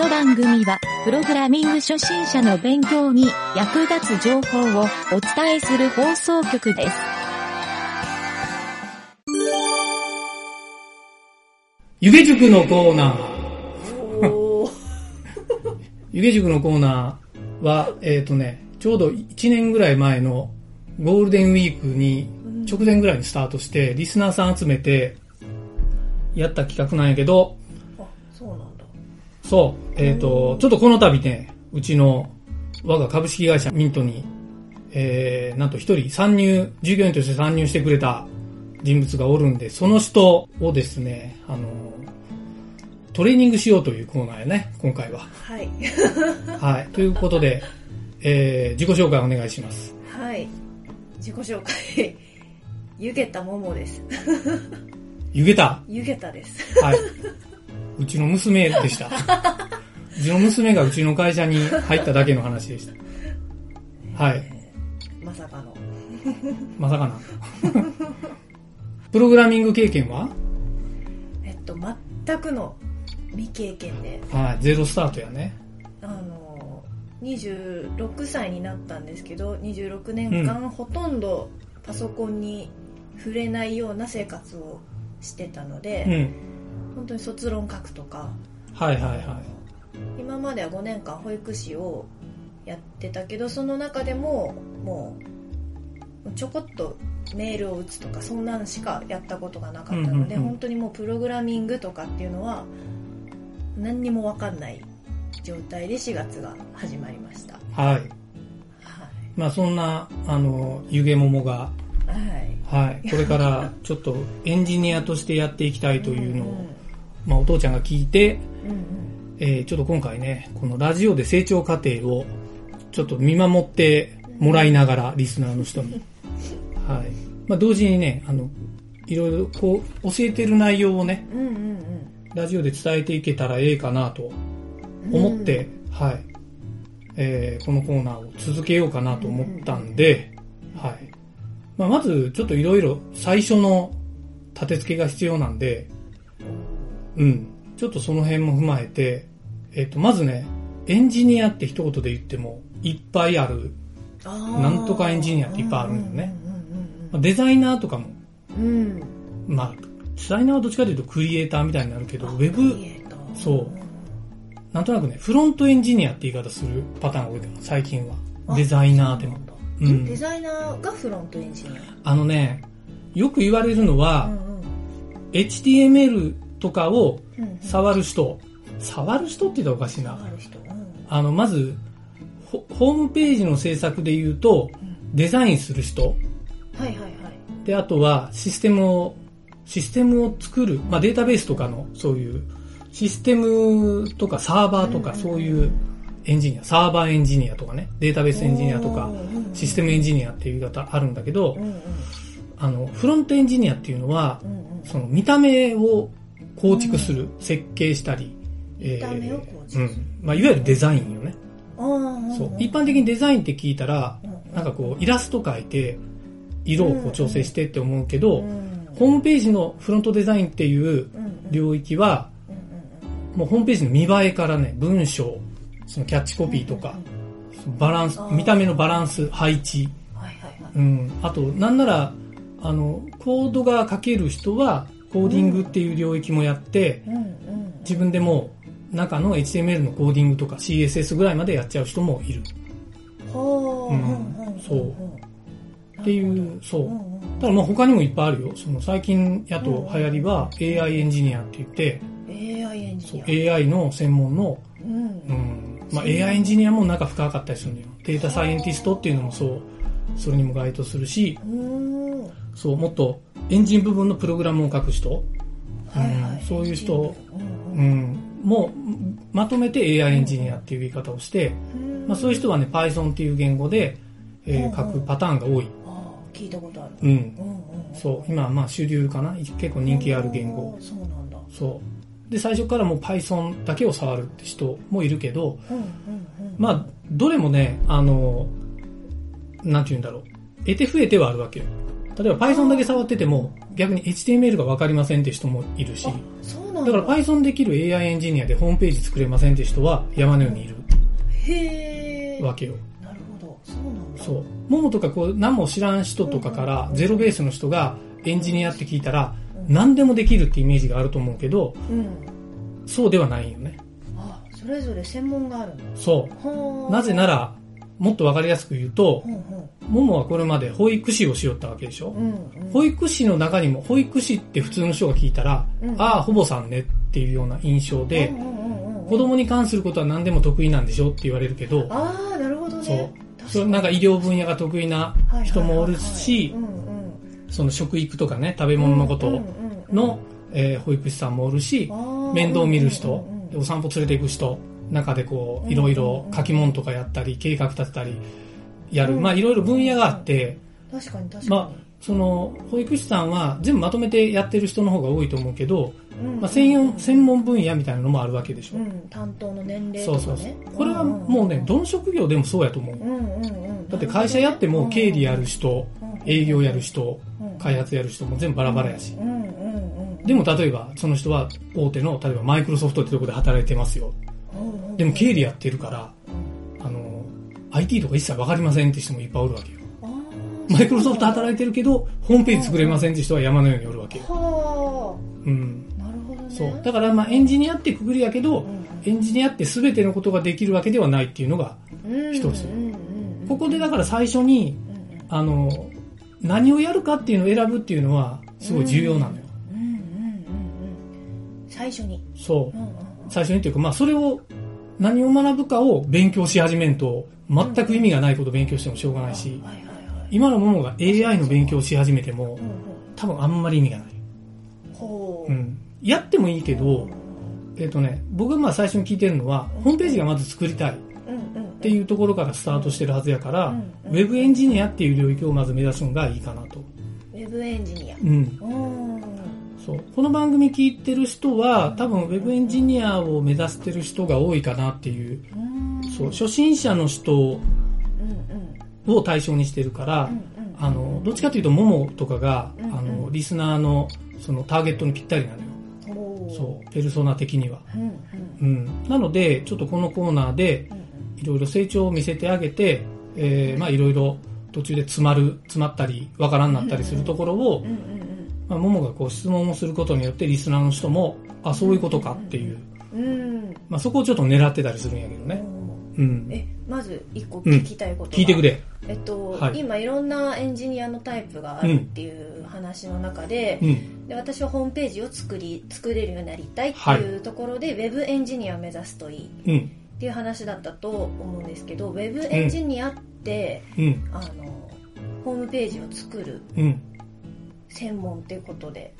の番組は、プログラミング初心者の勉強に役立つ情報をお伝えする放送局です。湯気塾のコーナー。湯気塾のコーナーは、えっ、とね、ちょうど1年ぐらい前のゴールデンウィークに直前ぐらいにスタートして、リスナーさん集めてやった企画なんやけど。そう、えっ、と、ちょっとこの度ね、うちの我が株式会社ミントに、えー、なんと一人参入、従業員として参入してくれた人物がおるんで、その人をですね、あの、トレーニングしようというコーナーやね、今回は。はい。はい。ということで、えー、自己紹介お願いします。はい。自己紹介。ゆげたももです。ゆげた？ゆげたです。はい。うちの娘でした。うちの娘がうちの会社に入っただけの話でした。はい。まさかの。まさかな。プログラミング経験は？えっと、全くの未経験で、はい。ゼロスタートやね。あの、26歳になったんですけど、26年間ほとんどパソコンに触れないような生活をしてたので、うん。本当に卒論書くとか、はいはいは今までは5年間保育士をやってたけどその中でももうちょこっとメールを打つとかそんなんしかやったことがなかったので、うんうんうん本当にもうプログラミングとかっていうのは何にも分かんない状態で4月が始まりましたい。はい。はいまあそんな、あの、ゆげももが、はいはい。これからちょっとエンジニアとしてやっていきたいというのを、んまあお父ちゃんが聞いて、うんうんえーちょっと今回ね、このラジオで成長過程をちょっと見守ってもらいながら、リスナーの人に。はい。まあ同時にね、あの、いろいろこう、教えてる内容をね、うんうんラジオで伝えていけたらええかなとうん思って、はい。えーこのコーナーを続けようかなと思ったんで、はい。まあまず、ちょっといろいろ最初の立て付けが必要なんで、うん。ちょっとその辺も踏まえて、えっ、と、まずね、エンジニアって一言で言ってもいっぱいある。なんとかエンジニアっていっぱいあるんよね。デザイナーとかも、うん。まあ、デザイナーはどっちかというとクリエイターみたいになるけど、ウェクブそう。なんとなくね、フロントエンジニアって言い方するパターンが多いから、最近は。あデザイナーでも。うんデザイナーがフロントエンジニア？あのね、よく言われるのは、うんうん。HTML とかを触る人、触る人って言ったらおかしいな。あの、まず、ホホームページの制作で言うと、デザインする人。はいはいはい。で、あとはシステムを、システムを作る、まあデータベースとかの、そういう、システムとかサーバーとか、うんそういうエンジニア、サーバーエンジニアとかね、データベースエンジニアとかシステムエンジニアっていう言い方あるんだけどあの、フロントエンジニアっていうのはその見た目を構築する、設計したり、見た目を構築する。うん。まあ、いわゆるデザインよね。そう。一般的にデザインって聞いたら、なんかこう、イラスト描いて、色をこう調整してって思うけど、うんホームページのフロントデザインっていう領域は、もうホームページの見栄えからね、文章、そのキャッチコピーとか、バランス見た目のバランス、配置、はいはいはい。うん。あと、なんなら、あの、コードが書ける人は、コーディングっていう領域もやって、うんうん自分でも中の HTML のコーディングとか CSS ぐらいまでやっちゃう人もいる。ほううんそう。っていう、そう。ただまあ他にもいっぱいあるよ。その最近やと流行りは AI エンジニアって言って、AI エンジニア。AI の専門の、うん。うん、まあ AI エンジニアも中深かったりするのよ。データサイエンティストっていうのもそう、それにも該当するし、うん。そう、もっとエンジン部分のプログラムを書く人、はいそういう人。うん。もまとめて AI エンジニアっていう言い方をして、うん。まあ、そういう人はね Python っていう言語で、えー書くパターンが多い、聞いたことある。うん、そう。今はまあ主流かな。結構人気ある言語。そうなんだ。そう。で最初からもう Python だけを触るって人もいるけどうんうんうん。まあどれもねあのなんて言うんだろう。得て増えてはあるわけよ例えば Python だけ触ってても、逆に HTML がわかりませんって人もいるし、あそうなんだ。だから Python できる AI エンジニアでホームページ作れませんって人は山のようにいる。へえ。わけよ。なるほど。そうなんだ。そう。ももとかこう何も知らん人とかからゼロベースの人がエンジニアって聞いたらうん何でもできるってイメージがあると思うけど、うん。そうではないよね。あそれぞれ専門があるんだそう。はあなぜなら、もっとわかりやすく言うとほ、うほももはこれまで保育士をしよったわけでしょ？う、うんうん。保育士の中にも、保育士って普通の人が聞いたら、うん。ああ、ほぼさんねっていうような印象でうん、うんうんうん。子供に関することは何でも得意なんでしょって言われるけど、ああなるほどね。そう。なんか医療分野が得意な人もおるしその食育とかね、食べ物のことうんうんうんの、えー保育士さんもおるし面倒見る人お散歩連れて行く人、中でこう、いろいろ書き物とかやったり、計画立てたり、やる。うん。まあいろいろ分野があって、確かに確かに、まあ、その、保育士さんは全部まとめてやってる人の方が多いと思うけど、うん。まあ専用、専門分野みたいなのもあるわけでしょ。う。ん、担当の年齢そうとかね。そうそう。これはもうね、どの職業でもそうやと思う。うんうんうん。だって会社やっても経理やる人、営業やる人、開発やる人も全部バラバラやし。うんうんうん。でも例えば、その人は大手の、例えばマイクロソフトってとこで働いてますよ。うんでも経理やってるから、あの、IT とか一切わかりませんって人もいっぱいおるわけよ。マイクロソフト働いてるけど、ホームページ作れませんって人は山のようにおるわけよ。はうん。あなるほどね。そう。だからまあエンジニアってくくりやけどう、んエンジニアって全てのことができるわけではないっていうのが、うん一つ。ここでだから最初に、あの、何をやるかっていうのを選ぶっていうのは、すごい重要なのよ。最初に。そう最初にっていうか、まあそれを、何を学ぶかを勉強し始めんと、全く意味がないことを勉強してもしょうがないし、今のももが AI の勉強をし始めても多分あんまり意味がない。ほう。うん。やってもいいけど、えっ、とね、僕がまあ最初に聞いてるのは、ホームページがまず作りたい。っていうところからスタートしてるはずやから、うんウェブエンジニアっていう領域をまず目指すのがいいかなと。ウェブエンジニア。うん。うんそう。この番組聞いてる人は、多分ウェブエンジニアを目指してる人が多いかなっていう、うん。そう、初心者の人を対象にしてるから、あの、どっちかというと、ももとかが、あの、リスナーの、そのターゲットにぴったりなのよ。そう、ペルソナ的には。うん。なので、ちょっとこのコーナーで、うんいろいろ成長を見せてあげて、えー、まあいろいろ途中で詰まる、詰まったり、わからんなったりするところをまあ、ももがこう質問をすることによって、リスナーの人も、あ、そういうことかっていう、うんうんまあそこをちょっと狙ってたりするんやけどね。うん。えまず一個聞きたいことが、聞いてくれ。えっと、はい今いろんなエンジニアのタイプがあるっていう話の中で,、うん。で私はホームページを作り作れるようになりたいっていうところで、ウェブエンジニアを目指すといいっうん。ていう話だったと思うんですけどウェブエンジニアって、うん。あのホームページを作るうん。専門っていうことで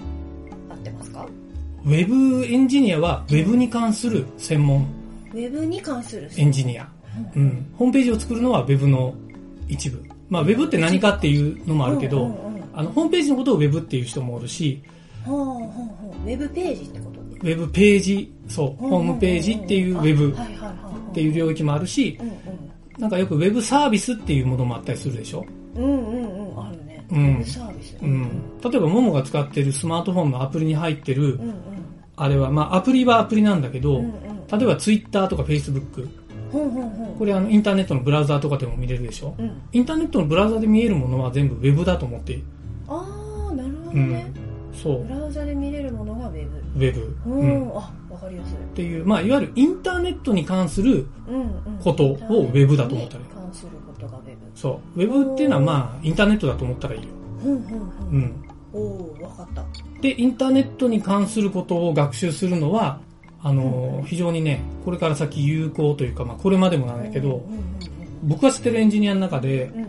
合ってますか？ウェブエンジニアは、ウェブに関する専門。ウェブに関するエンジニア。うん。ホームページを作るのはウェブの一部。まあ、ウェブって何かっていうのもあるけど、うんうんうんあの、ホームページのことをウェブっていう人もおるし、ほうほうほう。ウェブページってことウェブページ、そう、ホームページっていうウェブっていう領域もあるし、うん。なんかよくウェブサービスっていうものもあったりするでしょ？うんうんうんサービスうん。例えば、ももが使ってるスマートフォンのアプリに入ってるう、んうんあれは、まあ、アプリはアプリなんだけど、うんうん例えばツイッターとかフェイスブック、これあの、インターネットのブラウザーとかでも見れるでしょ？うんインターネットのブラウザで見えるものは全部ウェブだと思って。ああなるほどうんね、。そうブ。ラウザで見れるものがウェブウェブ。ううん。ん、あわかりやすいっていう、まあ、いわゆるインターネットに関するうんうんことをウェブだと思ったらいいに関することがウェブそう。ウェブっていうのはまあ、インターネットだと思ったらいいよ。うんうんううんん。おおわかったで、インターネットに関することを学習するのは、あのー、非常にね、これから先有効というか、まあ、これまでもなんだけど、うんうん僕が知ってるエンジニアの中で、うんうん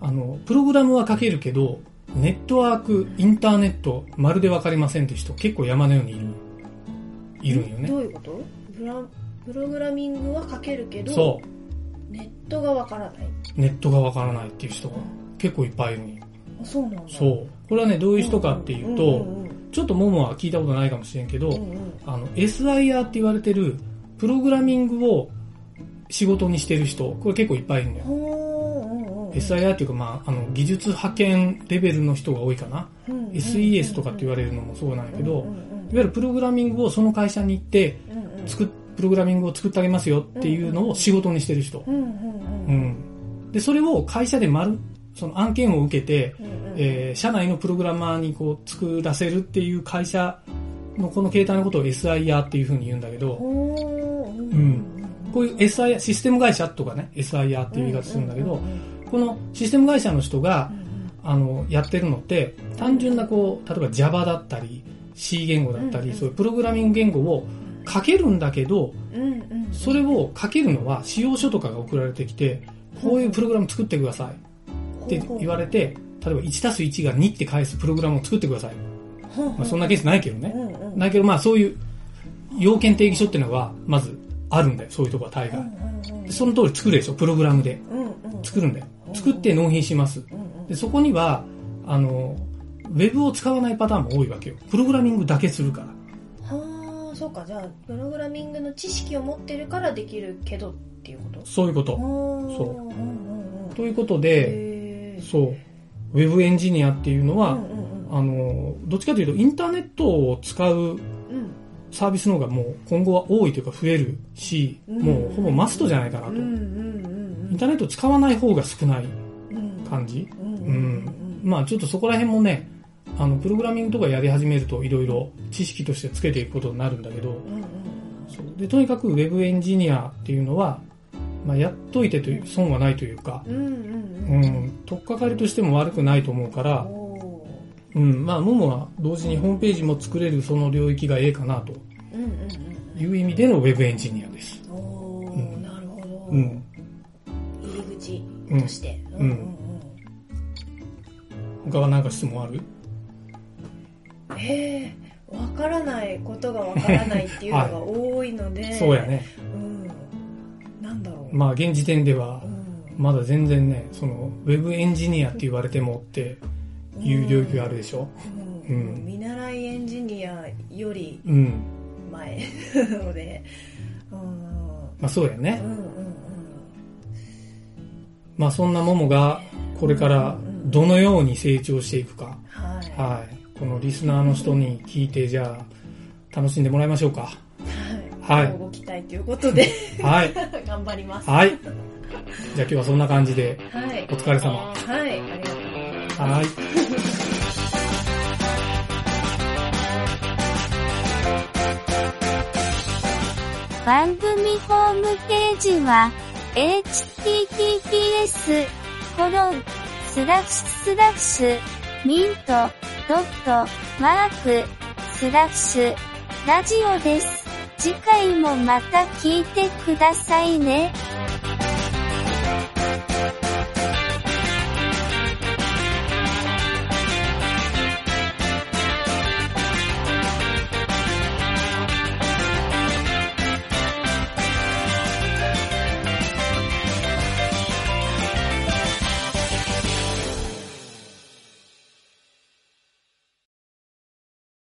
あの、プログラムは書けるけど、ネットワーク、インターネット、まるでわかりませんって人結構山のようにいる。いるんよね。どういうこと？プラプログラミングは書けるけどそネットがわからないネットがわからないっていう人が結構いっぱいいる。あそうなんだそう。これはね、どういう人かっていうと、うんうんちょっとももは聞いたことないかもしれんけど、うんうんあの、SIR って言われてる、プログラミングを仕事にしてる人、これ結構いっぱいいるんだよ。うんうんうん SIR っていうか、まあ、あの、技術派遣レベルの人が多いかな。うん SES とかって言われるのもそうなんやけど、うんうんうんいわゆるプログラミングをその会社に行って、うんうん作っプログラミングを作ってあげますよっていうのを仕事にしてる人。で、それを会社で丸、その案件を受けて、うんうん。えー社内のプログラマーにこう作らせるっていう会社のこの形態のことを SIR っていうふうに言うんだけど、こういう SIR、システム会社とかね、SIR っていう言い方するんだけど、このシステム会社の人がう、んあの、やってるのって、単純なこう、例えば Java だったり、C 言語だったり、うん。そういうプログラミング言語を書けるんだけど、それを書けるのは仕様書とかが送られてきて、こういうプログラム作ってくださいって言われて、例えば1たす1が2って返すプログラムを作ってください。まあ、そんなケースないけどね。うんうんないけど、まあそういう要件定義書っていうのが、まずあるんだよ、そういうとこは大概。でその通り作るでしょ、プログラムで。作るんだよ。作って納品します。で、そこには、あの、ウェブを使わないパターンも多いわけよ。プログラミングだけするから。はあそうかじゃあプログラミングの知識を持ってるからできるけどっていうこと？そういうこと。そそう。ということで、そう、ウェブエンジニアっていうのは、あの、どっちかというと、インターネットを使ううん。サービスの方がもう今後は多いというか増えるし、うん。もうほぼマストじゃないかなと。インターネット使わない方が少ないうん。感じ。うん。まあちょっとそこら辺もね、あの、プログラミングとかやり始めるといろいろ知識としてつけていくことになるんだけど、うでとにかくウェブエンジニアっていうのは、まあ、やっといてという損はないというか、うん取っかかりとしても悪くないと思うから、おうん、まあ、ももは同時にホームページも作れるその領域がええかなと。ーうんうん。いう意味でのウェブエンジニアです。なるほど。うん。入り口として。うん。うん。他は何か質問ある？えわからないことがわからないっていうのが多いのでそうやね。うんなんだろうまあ、現時点ではう、んまだ全然ね、その、ウェブエンジニアって言われてもっていう領域があるでしょ。うんうん見習いエンジニアよりうん。前なのでうんまあ、そうやねう。んうんまあ、そんなももが、これからどのように成長していくか。はいはい。このリスナーの人に聞いて、じゃあ、楽しんでもらいましょうか。ははいいご期待ということではい。頑張りますはい。じゃあ今日はそんな感じで、はいお疲れ様。はいありがとうございますはい。番組ホームページは、https, コロン、スラッシュスラッシュ、ミント、ドット、マーク、スラッシュ、ラジオです。次回もまた聞いてくださいね。